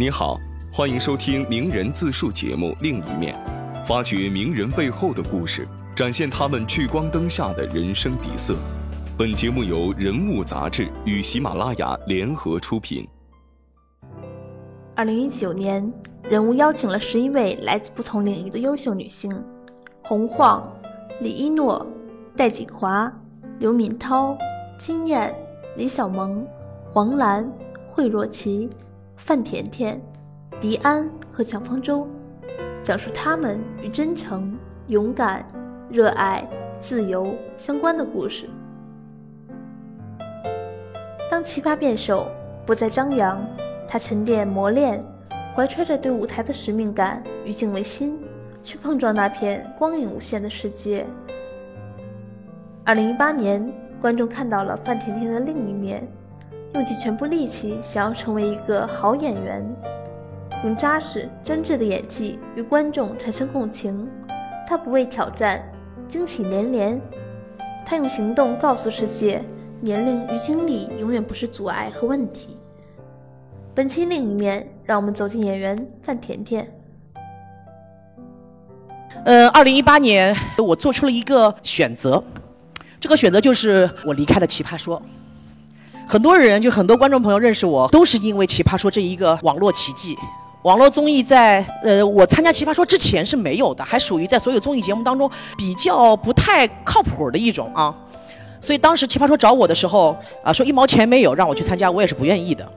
你好，欢迎收听名人自述节目《另一面》，发掘名人背后的故事，展现他们聚光灯下的人生底色。本节目由人物杂志与喜马拉雅联合出品。二零一九年，人物邀请了十一位来自不同领域的优秀女性：洪晃、李一诺、戴锦华、刘敏涛、金燕、李小萌、黄澜、惠若琪。范甜甜、迪安和蒋方舟，讲述他们与真诚、勇敢、热爱、自由相关的故事。当奇葩辩手不再张扬，他沉淀磨练，怀揣着对舞台的使命感与敬畏心，去碰撞那片光影无限的世界。二零一八年，观众看到了范甜甜的另一面。用尽全部力气，想要成为一个好演员，用扎实真挚的演技与观众产生共情。他不畏挑战，惊喜连连。他用行动告诉世界，年龄与经历永远不是阻碍和问题。本期另一面，让我们走进演员范甜甜。嗯，二零一八年，我做出了一个选择，这个选择就是我离开了《奇葩说》。很多人就很多观众朋友认识我，都是因为《奇葩说》这一个网络奇迹。网络综艺在呃我参加《奇葩说》之前是没有的，还属于在所有综艺节目当中比较不太靠谱的一种啊。所以当时《奇葩说》找我的时候啊，说一毛钱没有让我去参加，我也是不愿意的。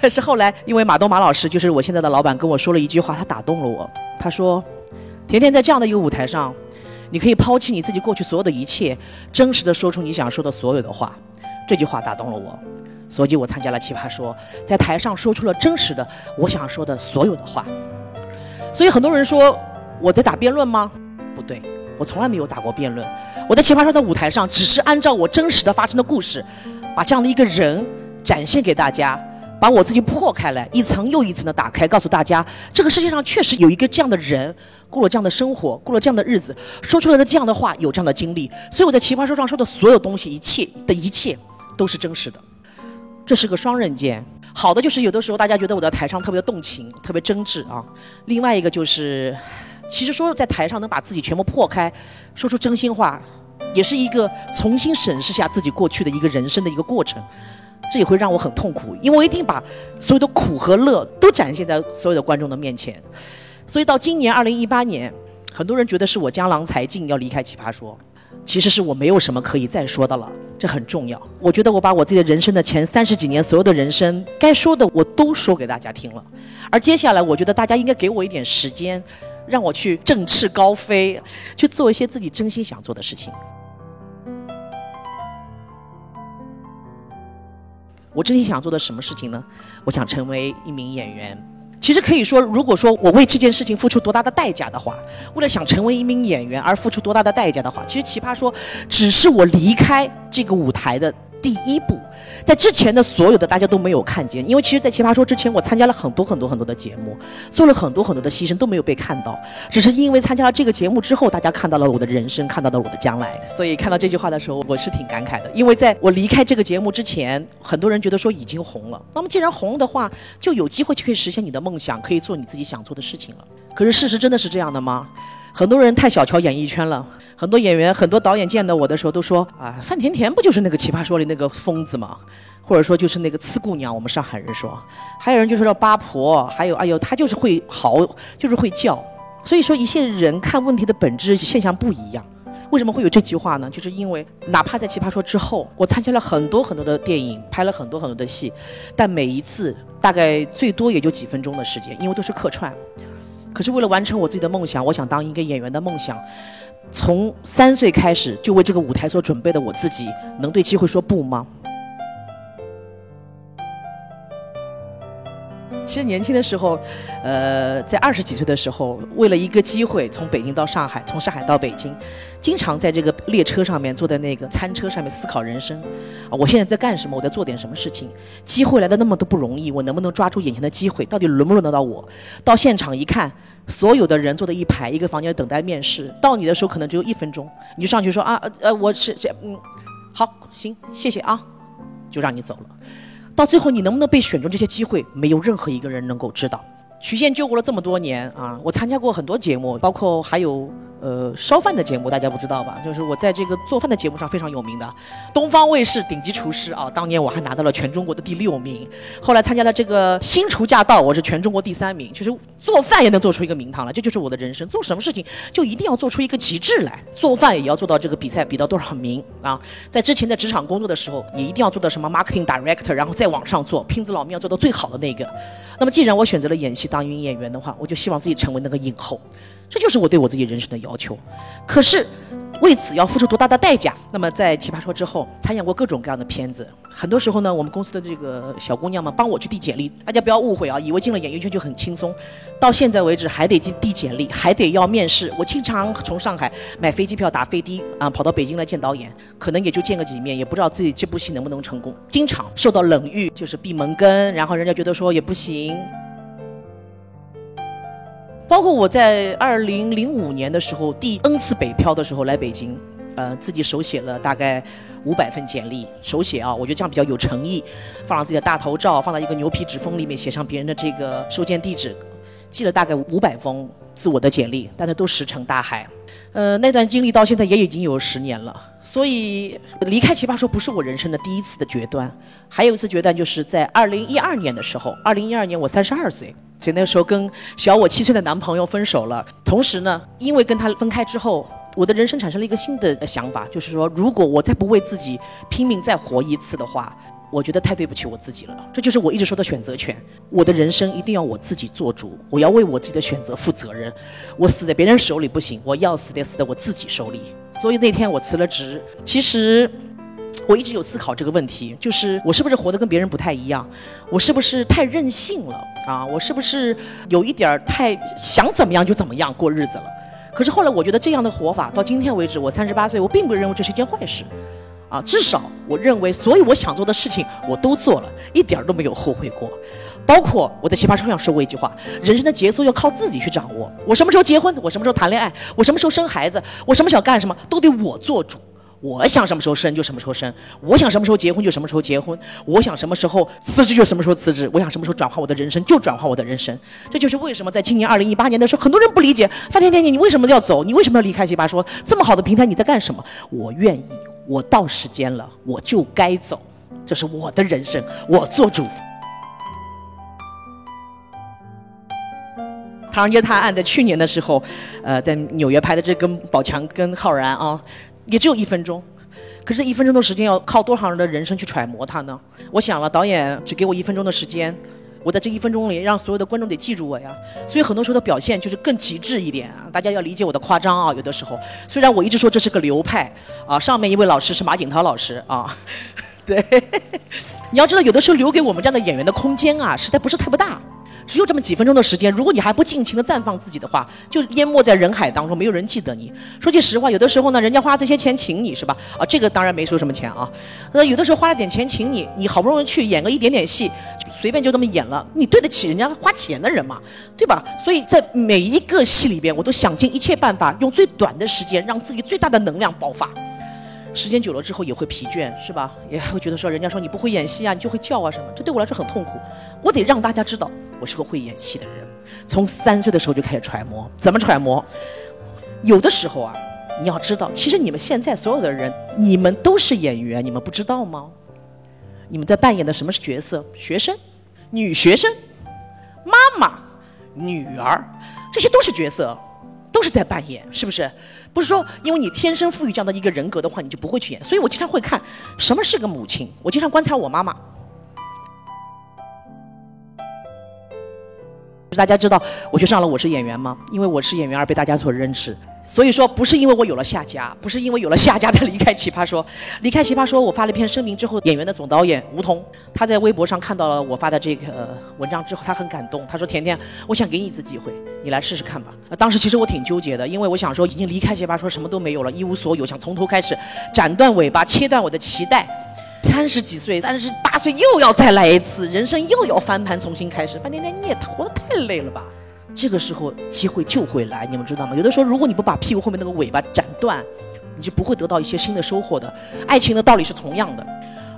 但是后来因为马东马老师就是我现在的老板跟我说了一句话，他打动了我。他说：“甜甜在这样的一个舞台上，你可以抛弃你自己过去所有的一切，真实的说出你想说的所有的话。”这句话打动了我。所以，我参加了《奇葩说》，在台上说出了真实的我想说的所有的话。所以，很多人说我在打辩论吗？不对，我从来没有打过辩论。我在《奇葩说》的舞台上，只是按照我真实的发生的故事，把这样的一个人展现给大家，把我自己破开来，一层又一层的打开，告诉大家，这个世界上确实有一个这样的人，过了这样的生活，过了这样的日子，说出来的这样的话，有这样的经历。所以，我在《奇葩说》上说的所有东西，一切的一切，都是真实的。这是个双刃剑，好的就是有的时候大家觉得我在台上特别动情，特别真挚啊。另外一个就是，其实说在台上能把自己全部破开，说出真心话，也是一个重新审视下自己过去的一个人生的一个过程。这也会让我很痛苦，因为我一定把所有的苦和乐都展现在所有的观众的面前。所以到今年二零一八年，很多人觉得是我江郎才尽要离开奇葩说。其实是我没有什么可以再说的了，这很重要。我觉得我把我自己的人生的前三十几年所有的人生该说的我都说给大家听了，而接下来我觉得大家应该给我一点时间，让我去振翅高飞，去做一些自己真心想做的事情。我真心想做的什么事情呢？我想成为一名演员。其实可以说，如果说我为这件事情付出多大的代价的话，为了想成为一名演员而付出多大的代价的话，其实奇葩说只是我离开这个舞台的第一步。在之前的所有的大家都没有看见，因为其实，在奇葩说之前，我参加了很多很多很多的节目，做了很多很多的牺牲都没有被看到，只是因为参加了这个节目之后，大家看到了我的人生，看到了我的将来，所以看到这句话的时候，我是挺感慨的。因为在我离开这个节目之前，很多人觉得说已经红了，那么既然红了的话，就有机会就可以实现你的梦想，可以做你自己想做的事情了。可是事实真的是这样的吗？很多人太小瞧演艺圈了，很多演员、很多导演见到我的时候都说：“啊，范甜甜不就是那个奇葩说里那个疯子吗？或者说就是那个刺姑娘。”我们上海人说，还有人就说叫八婆，还有哎呦，她就是会嚎，就是会叫。所以说，一些人看问题的本质现象不一样。为什么会有这句话呢？就是因为哪怕在奇葩说之后，我参加了很多很多的电影，拍了很多很多的戏，但每一次大概最多也就几分钟的时间，因为都是客串。可是为了完成我自己的梦想，我想当一个演员的梦想，从三岁开始就为这个舞台所准备的我自己，能对机会说不吗？其实年轻的时候，呃，在二十几岁的时候，为了一个机会从北京到上海，从上海到北京，经常在这个列车上面坐在那个餐车上面思考人生。啊，我现在在干什么？我在做点什么事情？机会来的那么的不容易，我能不能抓住眼前的机会？到底轮不轮得到我？到现场一看，所有的人坐在一排，一个房间等待面试。到你的时候可能只有一分钟，你就上去说啊，呃，我是，嗯，好，行，谢谢啊，就让你走了。到最后你能不能被选中，这些机会没有任何一个人能够知道。曲线救国了这么多年啊，我参加过很多节目，包括还有。呃，烧饭的节目大家不知道吧？就是我在这个做饭的节目上非常有名的，东方卫视顶级厨师啊。当年我还拿到了全中国的第六名。后来参加了这个新厨驾到，我是全中国第三名。就是做饭也能做出一个名堂来，这就是我的人生。做什么事情就一定要做出一个极致来，做饭也要做到这个比赛比到多少名啊？在之前在职场工作的时候，也一定要做到什么 marketing director，然后再往上做，拼死老命要做到最好的那个。那么既然我选择了演戏当一名演员的话，我就希望自己成为那个影后。这就是我对我自己人生的要求，可是为此要付出多大的代价？那么在《奇葩说》之后，参演过各种各样的片子。很多时候呢，我们公司的这个小姑娘们帮我去递简历，大家不要误会啊，以为进了演艺圈就很轻松。到现在为止还得进递简历，还得要面试。我经常从上海买飞机票打飞的啊，跑到北京来见导演，可能也就见个几面，也不知道自己这部戏能不能成功。经常受到冷遇，就是闭门羹，然后人家觉得说也不行。包括我在二零零五年的时候第 N 次北漂的时候来北京，呃，自己手写了大概五百份简历，手写啊，我觉得这样比较有诚意，放上自己的大头照，放到一个牛皮纸封里面，写上别人的这个收件地址，寄了大概五百封自我的简历，但是都石沉大海。呃，那段经历到现在也已经有十年了，所以离开奇葩说不是我人生的第一次的决断，还有一次决断就是在二零一二年的时候，二零一二年我三十二岁。所以那个时候跟小我七岁的男朋友分手了，同时呢，因为跟他分开之后，我的人生产生了一个新的想法，就是说，如果我再不为自己拼命再活一次的话，我觉得太对不起我自己了。这就是我一直说的选择权，我的人生一定要我自己做主，我要为我自己的选择负责任。我死在别人手里不行，我要死得死在我自己手里。所以那天我辞了职，其实。我一直有思考这个问题，就是我是不是活得跟别人不太一样？我是不是太任性了啊？我是不是有一点儿太想怎么样就怎么样过日子了？可是后来我觉得这样的活法到今天为止，我三十八岁，我并不认为这是一件坏事，啊，至少我认为所有我想做的事情我都做了，一点儿都没有后悔过。包括我在奇葩说上说过一句话：人生的节奏要靠自己去掌握。我什么时候结婚？我什么时候谈恋爱？我什么时候生孩子？我什么时候干什么？都得我做主。我想什么时候生就什么时候生，我想什么时候结婚就什么时候结婚，我想什么时候辞职就什么时候辞职，我想什么时候转换我的人生就转换我的人生。这就是为什么在今年二零一八年的时候，很多人不理解范甜甜你你为什么要走？你为什么要离开奇葩说？这么好的平台你在干什么？我愿意，我到时间了我就该走，这是我的人生，我做主。唐人街探案在去年的时候，呃，在纽约拍的这跟宝强跟浩然啊。也只有一分钟，可是一分钟的时间要靠多少人的人生去揣摩它呢？我想了，导演只给我一分钟的时间，我在这一分钟里让所有的观众得记住我呀。所以很多时候的表现就是更极致一点啊，大家要理解我的夸张啊。有的时候，虽然我一直说这是个流派啊，上面一位老师是马景涛老师啊，对，你要知道，有的时候留给我们这样的演员的空间啊，实在不是太不大。只有这么几分钟的时间，如果你还不尽情的绽放自己的话，就淹没在人海当中，没有人记得你。说句实话，有的时候呢，人家花这些钱请你是吧？啊，这个当然没收什么钱啊。那有的时候花了点钱请你，你好不容易去演个一点点戏，随便就这么演了，你对得起人家花钱的人吗？对吧？所以在每一个戏里边，我都想尽一切办法，用最短的时间，让自己最大的能量爆发。时间久了之后也会疲倦，是吧？也会觉得说，人家说你不会演戏啊，你就会叫啊什么，这对我来说很痛苦。我得让大家知道，我是个会演戏的人。从三岁的时候就开始揣摩，怎么揣摩？有的时候啊，你要知道，其实你们现在所有的人，你们都是演员，你们不知道吗？你们在扮演的什么是角色？学生、女学生、妈妈、女儿，这些都是角色。都是在扮演，是不是？不是说因为你天生赋予这样的一个人格的话，你就不会去演。所以我经常会看什么是个母亲，我经常观察我妈妈。大家知道我去上了《我是演员》吗？因为我是演员而被大家所认识。所以说，不是因为我有了下家，不是因为有了下家才离开《奇葩说》。离开《奇葩说》，我发了一篇声明之后，演员的总导演吴彤，他在微博上看到了我发的这个文章之后，他很感动。他说：“甜甜，我想给你一次机会，你来试试看吧。”当时其实我挺纠结的，因为我想说，已经离开《奇葩说》，什么都没有了，一无所有，想从头开始，斩断尾巴，切断我的脐带。三十几岁，三十八岁又要再来一次，人生又要翻盘重新开始。范甜甜，你也活得太累了吧？这个时候机会就会来，你们知道吗？有的时候，如果你不把屁股后面那个尾巴斩断，你就不会得到一些新的收获的。爱情的道理是同样的。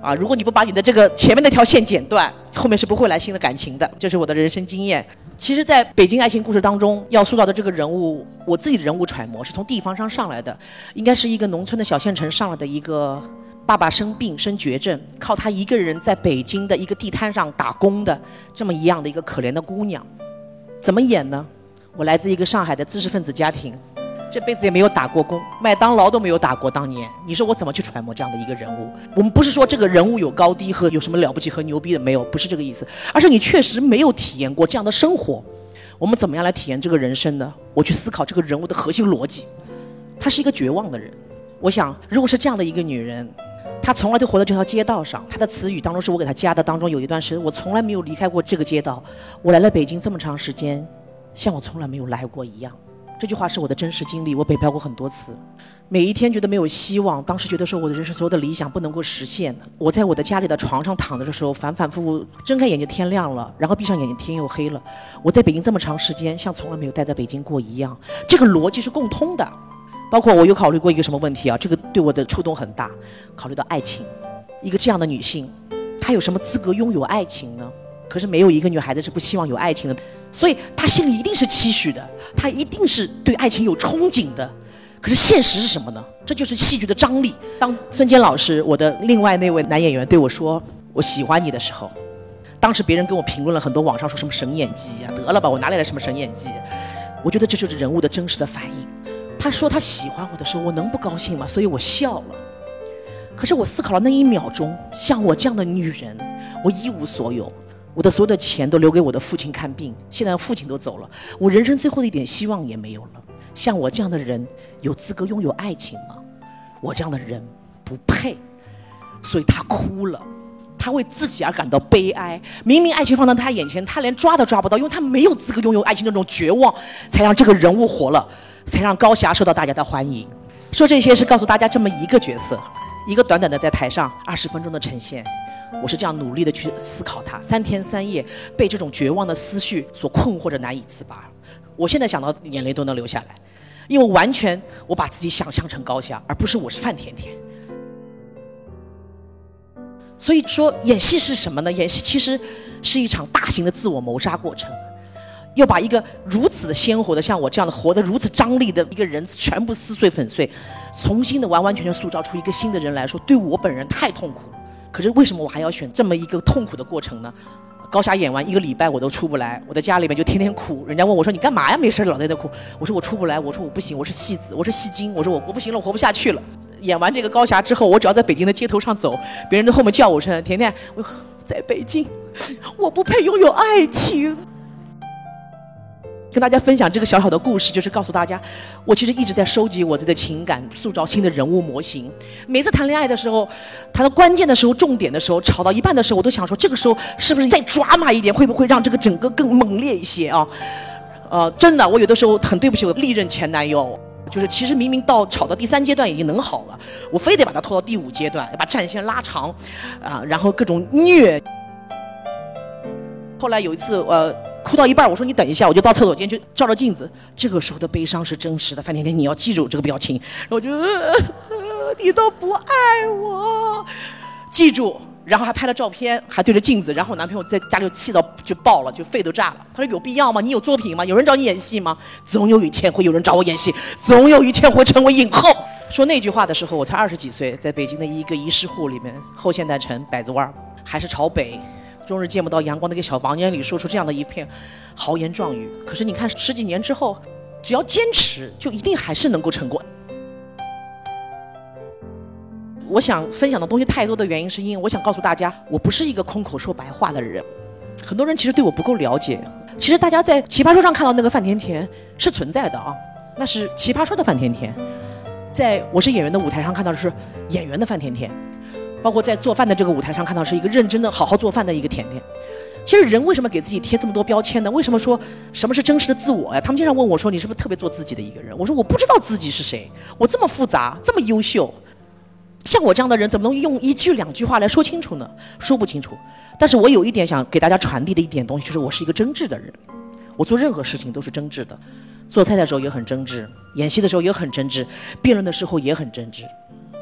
啊，如果你不把你的这个前面那条线剪断，后面是不会来新的感情的。这是我的人生经验。其实，在北京爱情故事当中，要塑造的这个人物，我自己的人物揣摩是从地方上上来的，应该是一个农村的小县城上来的一个爸爸生病生绝症，靠他一个人在北京的一个地摊上打工的这么一样的一个可怜的姑娘。怎么演呢？我来自一个上海的知识分子家庭。这辈子也没有打过工，麦当劳都没有打过。当年，你说我怎么去揣摩这样的一个人物？我们不是说这个人物有高低和有什么了不起和牛逼的没有，不是这个意思，而是你确实没有体验过这样的生活。我们怎么样来体验这个人生呢？我去思考这个人物的核心逻辑。她是一个绝望的人。我想，如果是这样的一个女人，他从来就活在这条街道上。他的词语当中是我给他加的，当中有一段是我从来没有离开过这个街道。我来了北京这么长时间，像我从来没有来过一样。这句话是我的真实经历，我北漂过很多次，每一天觉得没有希望，当时觉得说我的人生所有的理想不能够实现。我在我的家里的床上躺着的时候，反反复复睁开眼睛天亮了，然后闭上眼睛天又黑了。我在北京这么长时间，像从来没有待在北京过一样。这个逻辑是共通的，包括我有考虑过一个什么问题啊？这个对我的触动很大，考虑到爱情，一个这样的女性，她有什么资格拥有爱情呢？可是没有一个女孩子是不希望有爱情的，所以她心里一定是期许的，她一定是对爱情有憧憬的。可是现实是什么呢？这就是戏剧的张力。当孙坚老师，我的另外那位男演员对我说“我喜欢你”的时候，当时别人跟我评论了很多，网上说什么神演技呀，得了吧，我哪里来什么神演技？我觉得这就是人物的真实的反应。他说他喜欢我的时候，我能不高兴吗？所以我笑了。可是我思考了那一秒钟，像我这样的女人，我一无所有。我的所有的钱都留给我的父亲看病，现在父亲都走了，我人生最后的一点希望也没有了。像我这样的人，有资格拥有爱情吗？我这样的人不配。所以他哭了，他为自己而感到悲哀。明明爱情放在他眼前，他连抓都抓不到，因为他没有资格拥有爱情那种绝望，才让这个人物活了，才让高霞受到大家的欢迎。说这些是告诉大家这么一个角色，一个短短的在台上二十分钟的呈现。我是这样努力的去思考它，三天三夜被这种绝望的思绪所困惑着，难以自拔。我现在想到眼泪都能流下来，因为完全我把自己想象成高霞，而不是我是范甜甜。所以说，演戏是什么呢？演戏其实是一场大型的自我谋杀过程，要把一个如此的鲜活的像我这样的活得如此张力的一个人全部撕碎粉碎，重新的完完全全塑造出一个新的人来说，对我本人太痛苦。可是为什么我还要选这么一个痛苦的过程呢？高霞演完一个礼拜我都出不来，我在家里面就天天哭。人家问我说：“你干嘛呀？没事老在那哭。”我说：“我出不来。”我说：“我不行，我是戏子，我是戏精。”我说：“我我不行了，我活不下去了。”演完这个高霞之后，我只要在北京的街头上走，别人在后面叫我声“甜甜”，我在北京，我不配拥有爱情。跟大家分享这个小小的故事，就是告诉大家，我其实一直在收集我自己的情感，塑造新的人物模型。每次谈恋爱的时候，谈到关键的时候、重点的时候，吵到一半的时候，我都想说，这个时候是不是再抓马一点，会不会让这个整个更猛烈一些啊？呃，真的，我有的时候很对不起我历任前男友，就是其实明明到吵到第三阶段已经能好了，我非得把他拖到第五阶段，把战线拉长，啊，然后各种虐。后来有一次，呃。哭到一半，我说你等一下，我就到厕所间去照照镜子。这个时候的悲伤是真实的，范甜甜，你要记住这个表情。我就，你都不爱我，记住。然后还拍了照片，还对着镜子。然后我男朋友在家里气到就爆了，就肺都炸了。他说有必要吗？你有作品吗？有人找你演戏吗？总有一天会有人找我演戏，总有一天会成为影后。说那句话的时候，我才二十几岁，在北京的一个一室户里面，后现代城百子湾，还是朝北。终日见不到阳光的一个小房间里，说出这样的一片豪言壮语。可是你看，十几年之后，只要坚持，就一定还是能够成功。我想分享的东西太多的原因，是因为我想告诉大家，我不是一个空口说白话的人。很多人其实对我不够了解。其实大家在《奇葩说》上看到那个范甜甜是存在的啊，那是《奇葩说》的范甜甜。在我是演员的舞台上看到的是演员的范甜甜。包括在做饭的这个舞台上看到是一个认真的好好做饭的一个甜甜。其实人为什么给自己贴这么多标签呢？为什么说什么是真实的自我呀？他们经常问我说：“你是不是特别做自己的一个人？”我说：“我不知道自己是谁，我这么复杂，这么优秀，像我这样的人怎么能用一句两句话来说清楚呢？说不清楚。但是我有一点想给大家传递的一点东西，就是我是一个真挚的人，我做任何事情都是真挚的，做菜的时候也很真挚，演戏的时候也很真挚，辩论的时候也很真挚。”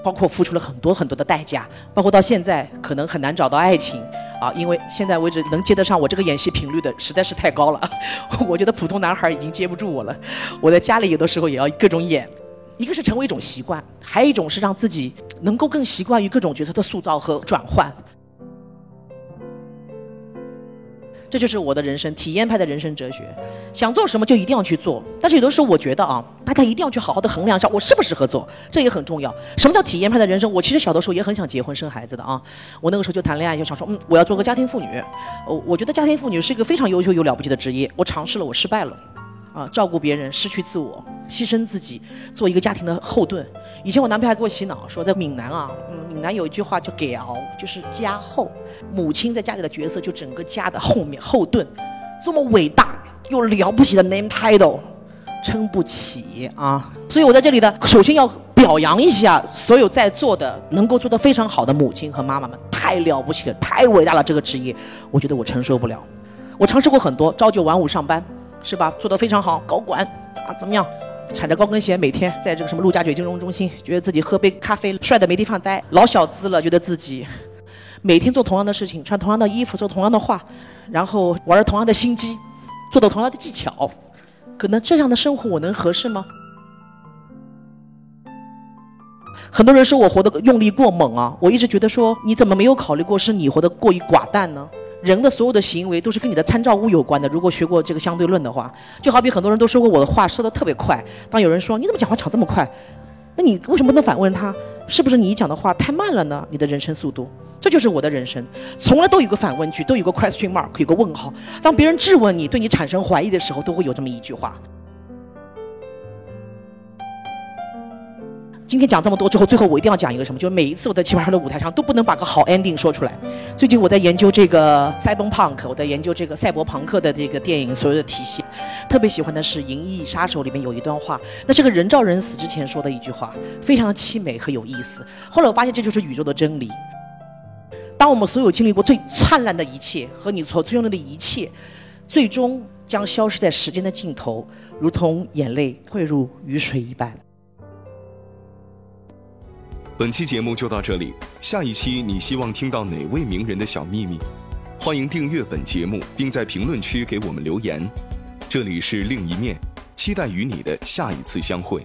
包括付出了很多很多的代价，包括到现在可能很难找到爱情啊，因为现在为止能接得上我这个演戏频率的实在是太高了，我觉得普通男孩已经接不住我了，我在家里有的时候也要各种演。一个是成为一种习惯，还有一种是让自己能够更习惯于各种角色的塑造和转换。这就是我的人生体验派的人生哲学，想做什么就一定要去做。但是有的时候我觉得啊，大家一定要去好好的衡量一下我适不适合做，这也很重要。什么叫体验派的人生？我其实小的时候也很想结婚生孩子的啊，我那个时候就谈恋爱就想说，嗯，我要做个家庭妇女。我我觉得家庭妇女是一个非常优秀又了不起的职业。我尝试了，我失败了。啊，照顾别人，失去自我，牺牲自己，做一个家庭的后盾。以前我男朋友还给我洗脑，说在闽南啊，嗯，闽南有一句话叫“给熬”，就是家后，母亲在家里的角色就整个家的后面后盾。这么伟大又了不起的 name title，撑不起啊！所以我在这里呢，首先要表扬一下所有在座的能够做得非常好的母亲和妈妈们，太了不起了，太伟大了！这个职业，我觉得我承受不了。我尝试过很多，朝九晚五上班。是吧？做得非常好，高管啊，怎么样？踩着高跟鞋，每天在这个什么陆家嘴金融中心，觉得自己喝杯咖啡帅的没地方待，老小资了，觉得自己每天做同样的事情，穿同样的衣服，说同样的话，然后玩同样的心机，做到同样的技巧，可能这样的生活我能合适吗？很多人说我活得用力过猛啊，我一直觉得说你怎么没有考虑过是你活得过于寡淡呢？人的所有的行为都是跟你的参照物有关的。如果学过这个相对论的话，就好比很多人都说过我的话说的特别快。当有人说你怎么讲话讲这么快，那你为什么不能反问他，是不是你讲的话太慢了呢？你的人生速度，这就是我的人生，从来都有个反问句，都有个 question mark，有个问号。当别人质问你，对你产生怀疑的时候，都会有这么一句话。今天讲这么多之后，最后我一定要讲一个什么？就是每一次我在奇葩说的舞台上都不能把个好 ending 说出来。最近我在研究这个 cyberpunk，我在研究这个赛博朋克的这个电影所有的体系。特别喜欢的是《银翼杀手》里面有一段话，那是个人造人死之前说的一句话，非常的凄美和有意思。后来我发现这就是宇宙的真理。当我们所有经历过最灿烂的一切和你所拥有的一切，最终将消失在时间的尽头，如同眼泪汇入雨水一般。本期节目就到这里，下一期你希望听到哪位名人的小秘密？欢迎订阅本节目，并在评论区给我们留言。这里是另一面，期待与你的下一次相会。